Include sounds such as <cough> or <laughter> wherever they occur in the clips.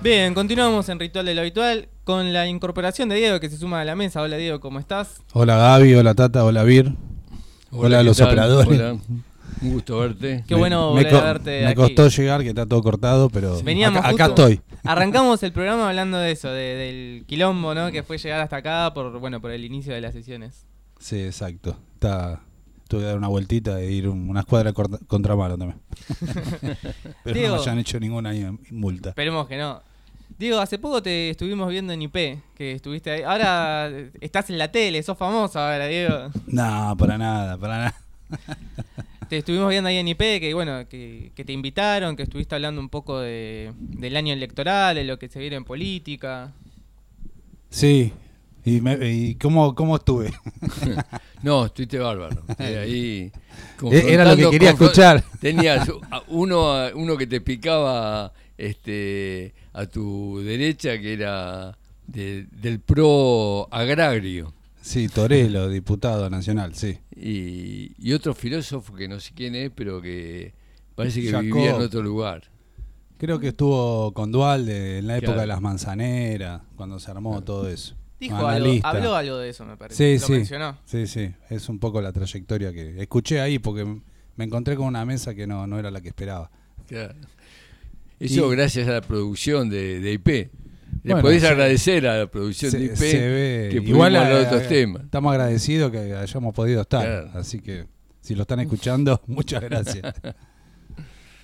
Bien, continuamos en Ritual de lo Habitual con la incorporación de Diego que se suma a la mesa. Hola Diego, ¿cómo estás? Hola Gaby, hola Tata, hola Vir. Hola, a los operadores. Hola. Un gusto verte. Qué bueno me, volver a verte me aquí. costó llegar, que está todo cortado, pero Veníamos acá, estoy. Arrancamos el programa hablando de eso, de- del quilombo, ¿no? Que fue llegar hasta acá por, bueno, por el inicio de las sesiones. Sí, exacto. Está, tuve que dar una vueltita e ir un- una escuadra corta- contramano también. <laughs> pero Diego. no hayan hecho ninguna multa. Esperemos que no. Diego, hace poco te estuvimos viendo en IP, que estuviste ahí. Ahora <laughs> estás en la tele, sos famoso ahora, Diego. No, para nada, para nada. Te estuvimos viendo ahí en IP, que bueno, que, que te invitaron, que estuviste hablando un poco de, del año electoral, de lo que se viene en política. Sí. ¿Y, me- y cómo, cómo estuve? <laughs> No, estuviste bárbaro. <laughs> Estuve ahí E- Era lo que quería escuchar. <laughs> Tenías uno, uno que te picaba este, a tu derecha, que era de- del pro agrario. Sí, Torelo, diputado nacional, sí. Y, y otro filósofo que no sé quién es, pero que parece que Jacob. vivía en otro lugar. Creo que estuvo con Dualde en la época Claro. de las manzaneras, cuando se armó todo eso. Dijo algo, Analista. habló algo de eso, me parece. Sí, lo sí. mencionó. Sí, sí, es un poco la trayectoria que escuché ahí porque me encontré con una mesa que no, no era la que esperaba. Claro. Eso Y- gracias a la producción de, de IP. Le Bueno, podés se- agradecer a la producción de IP se ve, que igual de eh, otros temas. estamos agradecidos que hayamos podido estar, Claro. así que si lo están escuchando, <laughs> muchas gracias.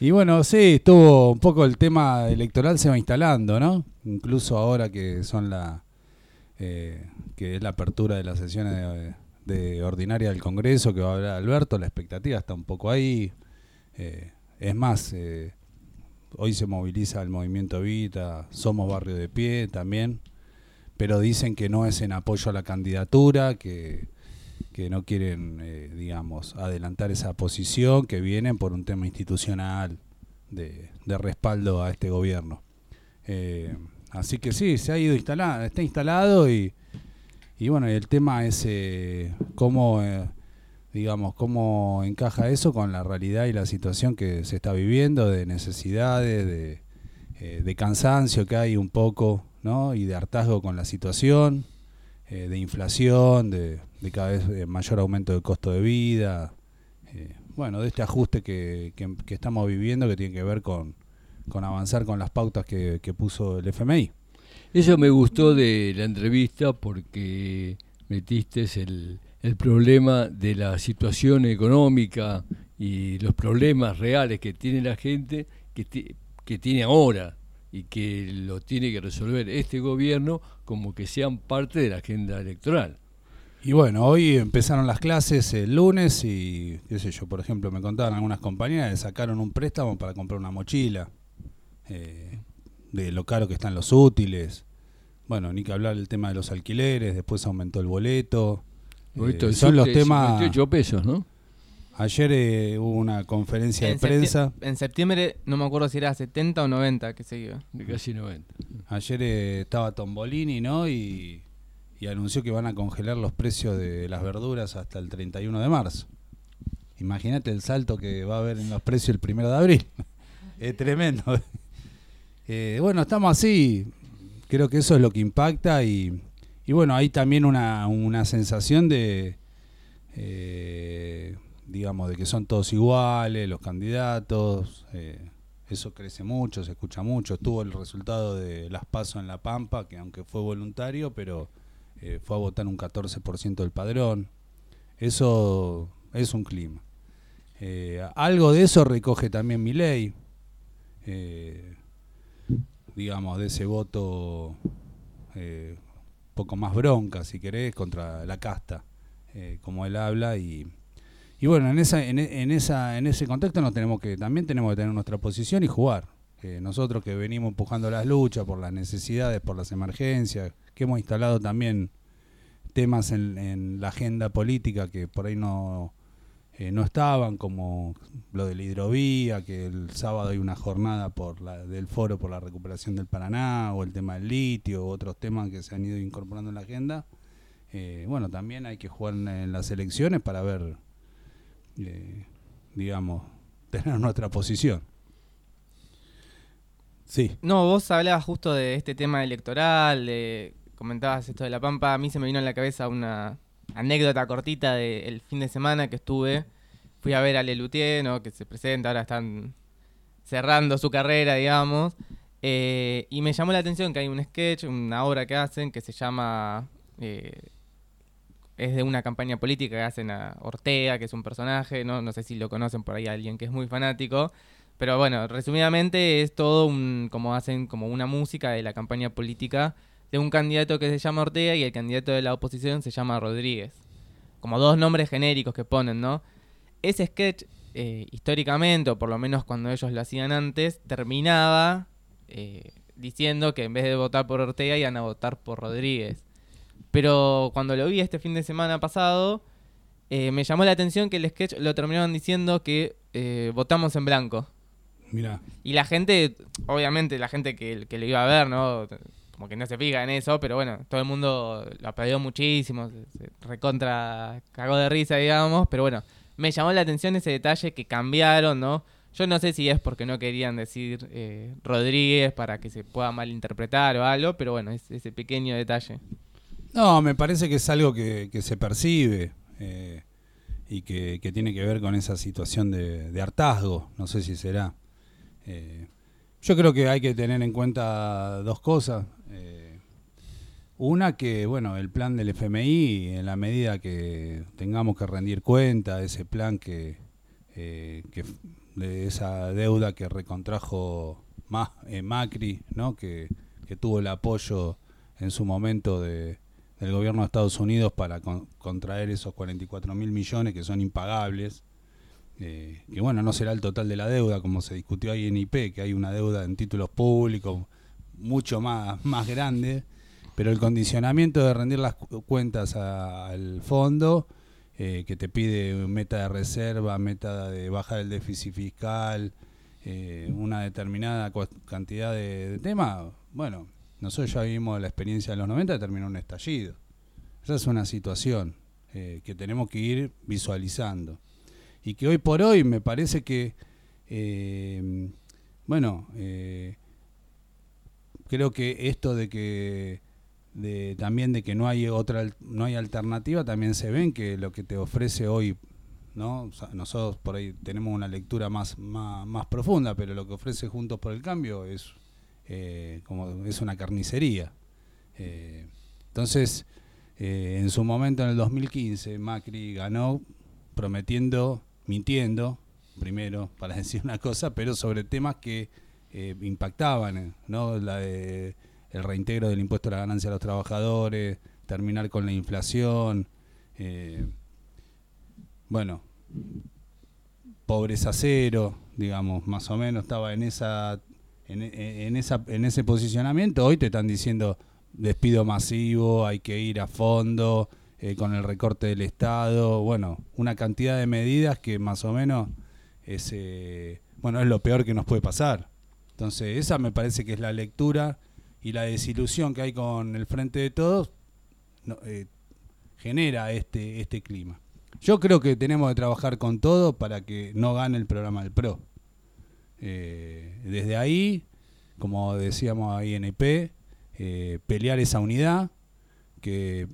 Y bueno, sí, estuvo un poco el tema electoral se va instalando, ¿no? Incluso ahora que son la eh, que es la apertura de las sesiones de, ordinaria del Congreso que va a hablar Alberto, la expectativa está un poco ahí. Eh, es más, eh, hoy se moviliza el movimiento Vita, somos barrio de pie también, pero dicen que no es en apoyo a la candidatura, que, que no quieren, digamos, adelantar esa posición, que vienen por un tema institucional de, de respaldo a este gobierno. Así que sí, se ha ido instalado, está instalado y, y bueno, el tema es eh, cómo, eh, digamos, cómo encaja eso con la realidad y la situación que se está viviendo, de necesidades, de, eh, cansancio que hay un poco, ¿no? Y de hartazgo con la situación, de inflación, de, de cada vez mayor aumento del costo de vida, bueno, de este ajuste que- que estamos viviendo que tiene que ver con, con avanzar con las pautas que, que puso el FMI. Eso me gustó de la entrevista porque metiste el, el problema de la situación económica y los problemas reales que tiene la gente, que, que tiene ahora y que lo tiene que resolver este gobierno como que sean parte de la agenda electoral. Y bueno, hoy empezaron las clases el lunes y, qué sé yo, por ejemplo, me contaban algunas compañeras que sacaron un préstamo para comprar una mochila, eh, de lo caro que están los útiles. Bueno, ni que hablar del tema de los alquileres, después aumentó el boleto. Boleto Eh, son los temas... 58 pesos, ¿no? Ayer eh, hubo una conferencia de En, prensa. en septiembre, no me acuerdo si era 70 o 90 que se iba. De casi 90. Ayer eh, estaba Tombolini, ¿no? Y, y anunció que van a congelar los precios de las verduras hasta el 31 de marzo. Imagínate el salto que va a haber en los precios el primero de abril. <laughs> es tremendo. Eh, bueno, estamos así. Creo que eso es lo que impacta y, y bueno, hay también una, una sensación de, eh, digamos, de que son todos iguales, los candidatos. eh, eso crece mucho, se escucha mucho. Tuvo el resultado de las PASO en La Pampa, que aunque fue voluntario, pero fue a votar un 14% del padrón. Eso es un clima. Algo de eso recoge también mi ley. Digamos, de ese voto eh, poco más bronca, si querés, contra la casta, eh, como él habla. Y, y bueno, en, esa, en, en, esa, en ese contexto nos tenemos que, también tenemos que tener nuestra posición y jugar. Eh, nosotros que venimos empujando las luchas por las necesidades, por las emergencias, que hemos instalado también temas en la agenda política que por ahí no, eh, no estaban, como lo de la hidrovía, que el sábado hay una jornada por la, del foro por la recuperación del Paraná, o el tema del litio, u otros temas que se han ido incorporando en la agenda. Eh, bueno, también hay que jugar en, las elecciones para ver, eh, digamos, <laughs> tener nuestra posición. Sí. No, vos hablabas justo de este tema electoral, de, comentabas esto de La Pampa. A mí se me vino en la cabeza una anécdota cortita del fin de semana que estuve. Fui a ver a Lelutier, ¿no? que se presenta, ahora están cerrando su carrera, digamos. Eh, y me llamó la atención que hay un sketch, una obra que hacen que se llama... eh, es de una campaña política que hacen a Ortega, que es un personaje, no, no sé si lo conocen por ahí alguien que es muy fanático, pero bueno, resumidamente es todo un, como hacen como una música de la campaña política de un candidato que se llama Ortega y el candidato de la oposición se llama Rodríguez. Como dos nombres genéricos que ponen, ¿no? Ese sketch, eh, históricamente, o por lo menos cuando ellos lo hacían antes, terminaba eh, diciendo que en vez de votar por Ortega iban a votar por Rodríguez. Pero cuando lo vi este fin de semana pasado, eh, me llamó la atención que el sketch lo terminaron diciendo que eh, votamos en blanco. Mira. Y la gente, obviamente la gente que, que lo iba a ver, ¿no? Como que no se fija en eso, pero bueno, todo el mundo lo aplaudió muchísimo, se, recontra cagó de risa, digamos, pero bueno, me llamó la atención ese detalle que cambiaron, ¿no? Yo no sé si es porque no querían decir eh, Rodríguez para que se pueda malinterpretar o algo, pero bueno, es ese pequeño detalle. No, me parece que es algo que, se percibe eh, y que, tiene que ver con esa situación de, de hartazgo. No sé si será. Eh, yo creo que hay que tener en cuenta dos cosas. Una que, bueno, el plan del FMI, en la medida que tengamos que rendir cuenta de ese plan que, eh, de esa deuda que recontrajo eh, Macri, ¿no? Que, tuvo el apoyo en su momento de, del gobierno de Estados Unidos para con- contraer esos 44 mil millones que son impagables. Eh, que bueno, no será el total de la deuda, como se discutió ahí en IP, que hay una deuda en títulos públicos mucho más, más grande, pero el condicionamiento de rendir las cu- cuentas al fondo, eh, que te pide meta de reserva, meta de baja del déficit fiscal, eh, una determinada cantidad de, temas, bueno, nosotros ya vimos la experiencia de los 90, terminó un estallido. Esa es una situación eh, que tenemos que ir visualizando. Y que hoy por hoy me parece que, bueno, creo que esto de que de, también de que no hay otra no hay alternativa también se ven que lo que te ofrece hoy no nosotros por ahí tenemos una lectura más, más más profunda pero lo que ofrece juntos por el cambio es eh, como es una carnicería Eh, entonces eh, en su momento en el 2015 Macri ganó prometiendo mintiendo primero <laughs> para decir una cosa pero sobre temas que impactaban, ¿no? La de el reintegro del impuesto a la ganancia a los trabajadores, terminar con la inflación, eh, bueno, pobreza cero, digamos, más o menos estaba en esa en, en esa en ese posicionamiento. Hoy te están diciendo despido masivo, hay que ir a fondo eh, con el recorte del Estado, bueno, una cantidad de medidas que más o menos es eh, bueno es lo peor que nos puede pasar. Entonces, esa me parece que es la lectura y la desilusión que hay con el Frente de Todos eh, genera este, este clima. Yo creo que tenemos que trabajar con todo para que no gane el programa del PRO. Eh, desde ahí, como decíamos ahí en EP, eh, pelear esa unidad que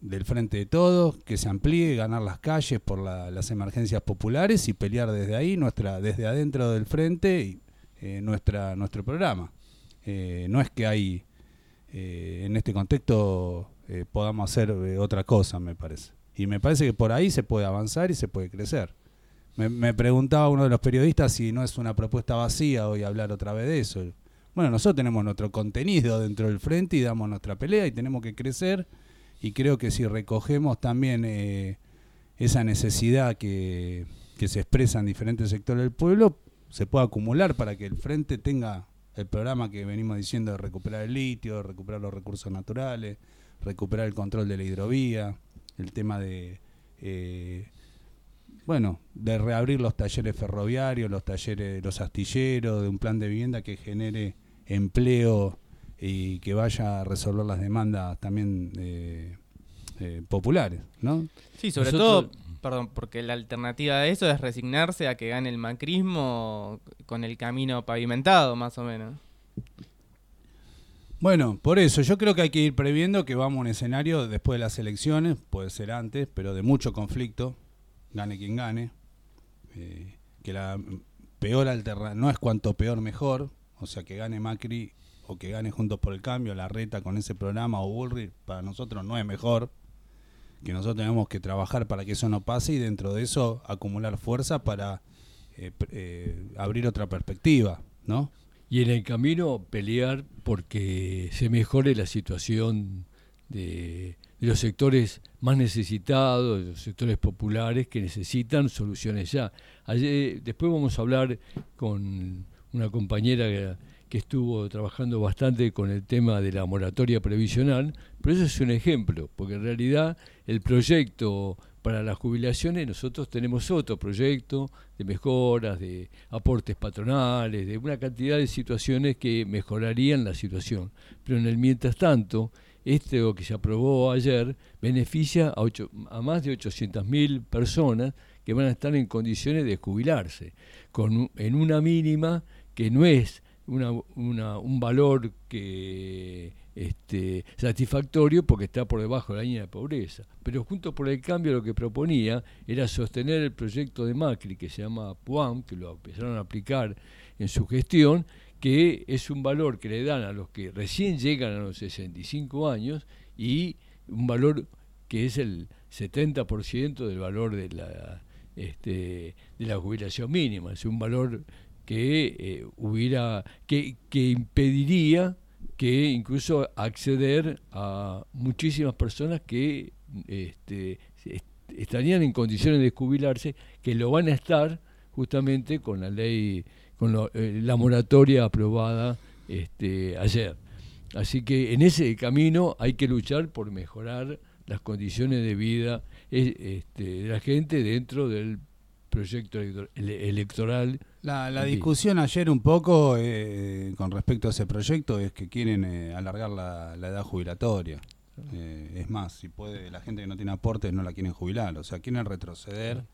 del frente de todos, que se amplíe, ganar las calles por la- las emergencias populares y pelear desde ahí, nuestra, desde adentro del frente, y, nuestra, nuestro programa. Eh, no es que hay, eh, en este contexto, eh, podamos hacer otra cosa, me parece. Y me parece que por ahí se puede avanzar y se puede crecer. Me, me preguntaba uno de los periodistas si no es una propuesta vacía hoy hablar otra vez de eso. Bueno, nosotros tenemos nuestro contenido dentro del frente y damos nuestra pelea y tenemos que crecer y creo que si recogemos también esa necesidad que, que se expresa en diferentes sectores del pueblo, se puede acumular para que el frente tenga el programa que venimos diciendo de recuperar el litio, de recuperar los recursos naturales, recuperar el control de la hidrovía, el tema de, eh, bueno, de reabrir los talleres ferroviarios, los talleres, los astilleros, de un plan de vivienda que genere empleo y que vaya a resolver las demandas también eh, eh, populares, ¿no? Sí, sobre Nosotros- todo Perdón, porque la alternativa de eso es resignarse a que gane el macrismo con el camino pavimentado, más o menos. Bueno, por eso yo creo que hay que ir previendo que vamos a un escenario después de las elecciones, puede ser antes, pero de mucho conflicto, gane quien gane, eh, que la peor alternativa, no es cuanto peor mejor, o sea, que gane Macri o que gane Juntos por el Cambio, la reta con ese programa o Bullrich, para nosotros no es mejor, que nosotros tenemos que trabajar para que eso no pase y dentro de eso acumular fuerza para eh, eh, abrir otra perspectiva, ¿no? Y en el camino pelear porque se mejore la situación de, los sectores más necesitados, de los sectores populares que necesitan soluciones ya. después vamos a hablar con una compañera que estuvo trabajando bastante con el tema de la moratoria previsional, pero eso es un ejemplo, porque en realidad el proyecto para las jubilaciones nosotros tenemos otro proyecto de mejoras, de aportes patronales, de una cantidad de situaciones que mejorarían la situación. Pero en el mientras tanto, este que se aprobó ayer beneficia a, a más de 800.000 personas que van a estar en condiciones de jubilarse, con, en una mínima que no es una, un valor que este, satisfactorio porque está por debajo de la línea de pobreza. Pero junto por el cambio lo que proponía era sostener el proyecto de Macri que se llama PUAM, que lo empezaron a aplicar en su gestión, que es un valor que le dan a los que recién llegan a los 65 años y un valor que es el 70% del valor de la, este, de la jubilación mínima, es un valor que eh, hubiera que, que impediría que incluso acceder a muchísimas personas que este, estarían en condiciones de jubilarse, que lo van a estar justamente con la ley, con eh, la moratoria aprobada este, ayer. Así que en ese camino hay que luchar por mejorar las condiciones de vida este, de la gente dentro del proyecto electoral. La, la discusión ayer un poco eh, con respecto a ese proyecto es que quieren eh, alargar la, edad jubilatoria. Eh, es más, si puede, la gente que no tiene aportes no la quieren jubilar, o sea, quieren retroceder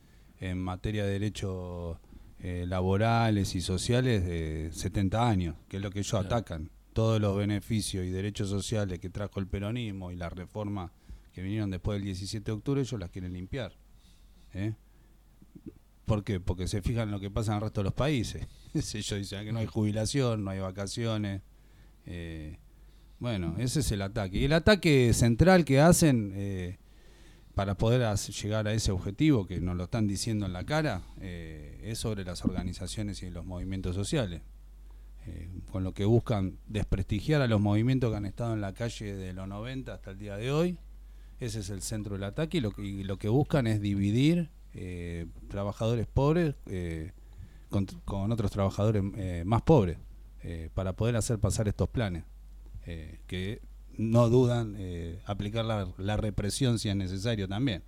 en materia de derechos laborales y sociales de 70 años, que es lo que ellos atacan. Todos los beneficios y derechos sociales que trajo el peronismo y la reforma que vinieron después del 17 de octubre, ellos las quieren limpiar. ¿eh? ¿Por qué? Porque se fijan en lo que pasa en el resto de los países. <laughs> Ellos dicen que no hay jubilación, no hay vacaciones. Eh, bueno, ese es el ataque. Y el ataque central que hacen eh, para poder llegar a ese objetivo, que nos lo están diciendo en la cara, eh, es sobre las organizaciones y los movimientos sociales. con lo que buscan desprestigiar a los movimientos que han estado en la calle de los 90 hasta el día de hoy. Ese es el centro del ataque y lo que, y lo que buscan es dividir eh, trabajadores pobres eh, con, otros trabajadores eh, más pobres para poder hacer pasar estos planes que no dudan aplicar la, represión si es necesario también.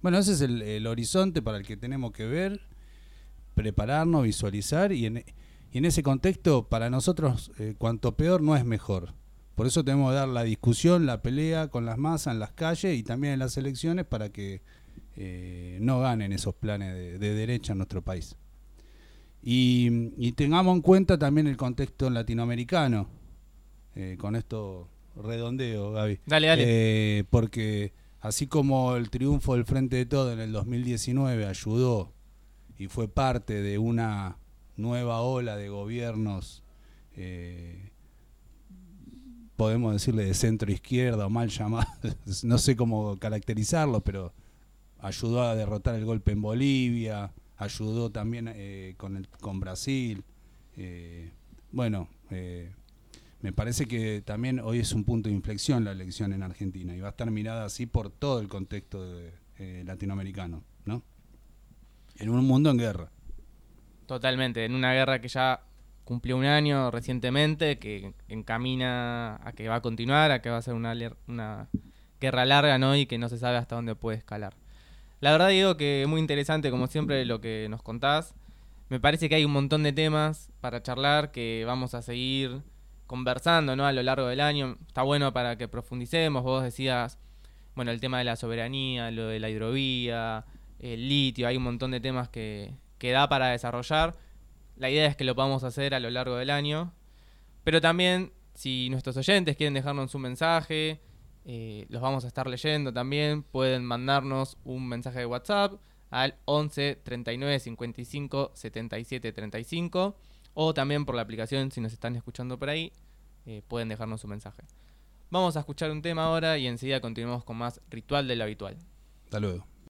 Bueno, ese es el, horizonte para el que tenemos que ver, prepararnos, visualizar y en, y en ese contexto para nosotros cuanto peor no es mejor. Por eso tenemos que dar la discusión, la pelea con las masas en las calles y también en las elecciones para que eh, no ganen esos planes de, derecha en nuestro país. Y, tengamos en cuenta también el contexto latinoamericano. Eh, con esto redondeo, Gaby. Dale, dale. Eh, porque así como el triunfo del Frente de Todo en el 2019 ayudó y fue parte de una nueva ola de gobiernos, podemos decirle de centro izquierda o mal llamados, <laughs> no sé cómo caracterizarlo, pero ayudó a derrotar el golpe en Bolivia, ayudó también eh, con, el, con Brasil. Eh, bueno, eh, me parece que también hoy es un punto de inflexión la elección en Argentina y va a estar mirada así por todo el contexto latinoamericano, ¿no? En un mundo en guerra. Totalmente, en una guerra que ya cumplió un año recientemente, que encamina a que va a continuar, a que va a ser una guerra larga, ¿no? Y que no se sabe hasta dónde puede escalar. La verdad digo que es muy interesante, como siempre, lo que nos contás. Me parece que hay un montón de temas para charlar que vamos a seguir conversando ¿no? a lo largo del año. Está bueno para que profundicemos. Vos decías, bueno, el tema de la soberanía, lo de la hidrovía, el litio, hay un montón de temas que, que da para desarrollar. La idea es que lo podamos hacer a lo largo del año. Pero también, si nuestros oyentes quieren dejarnos un mensaje, eh, los vamos a estar leyendo también. Pueden mandarnos un mensaje de WhatsApp al 11 39 55 77 35 o también por la aplicación si nos están escuchando por ahí eh, pueden dejarnos un mensaje. Vamos a escuchar un tema ahora y enseguida continuamos con más ritual de lo habitual. Hasta luego.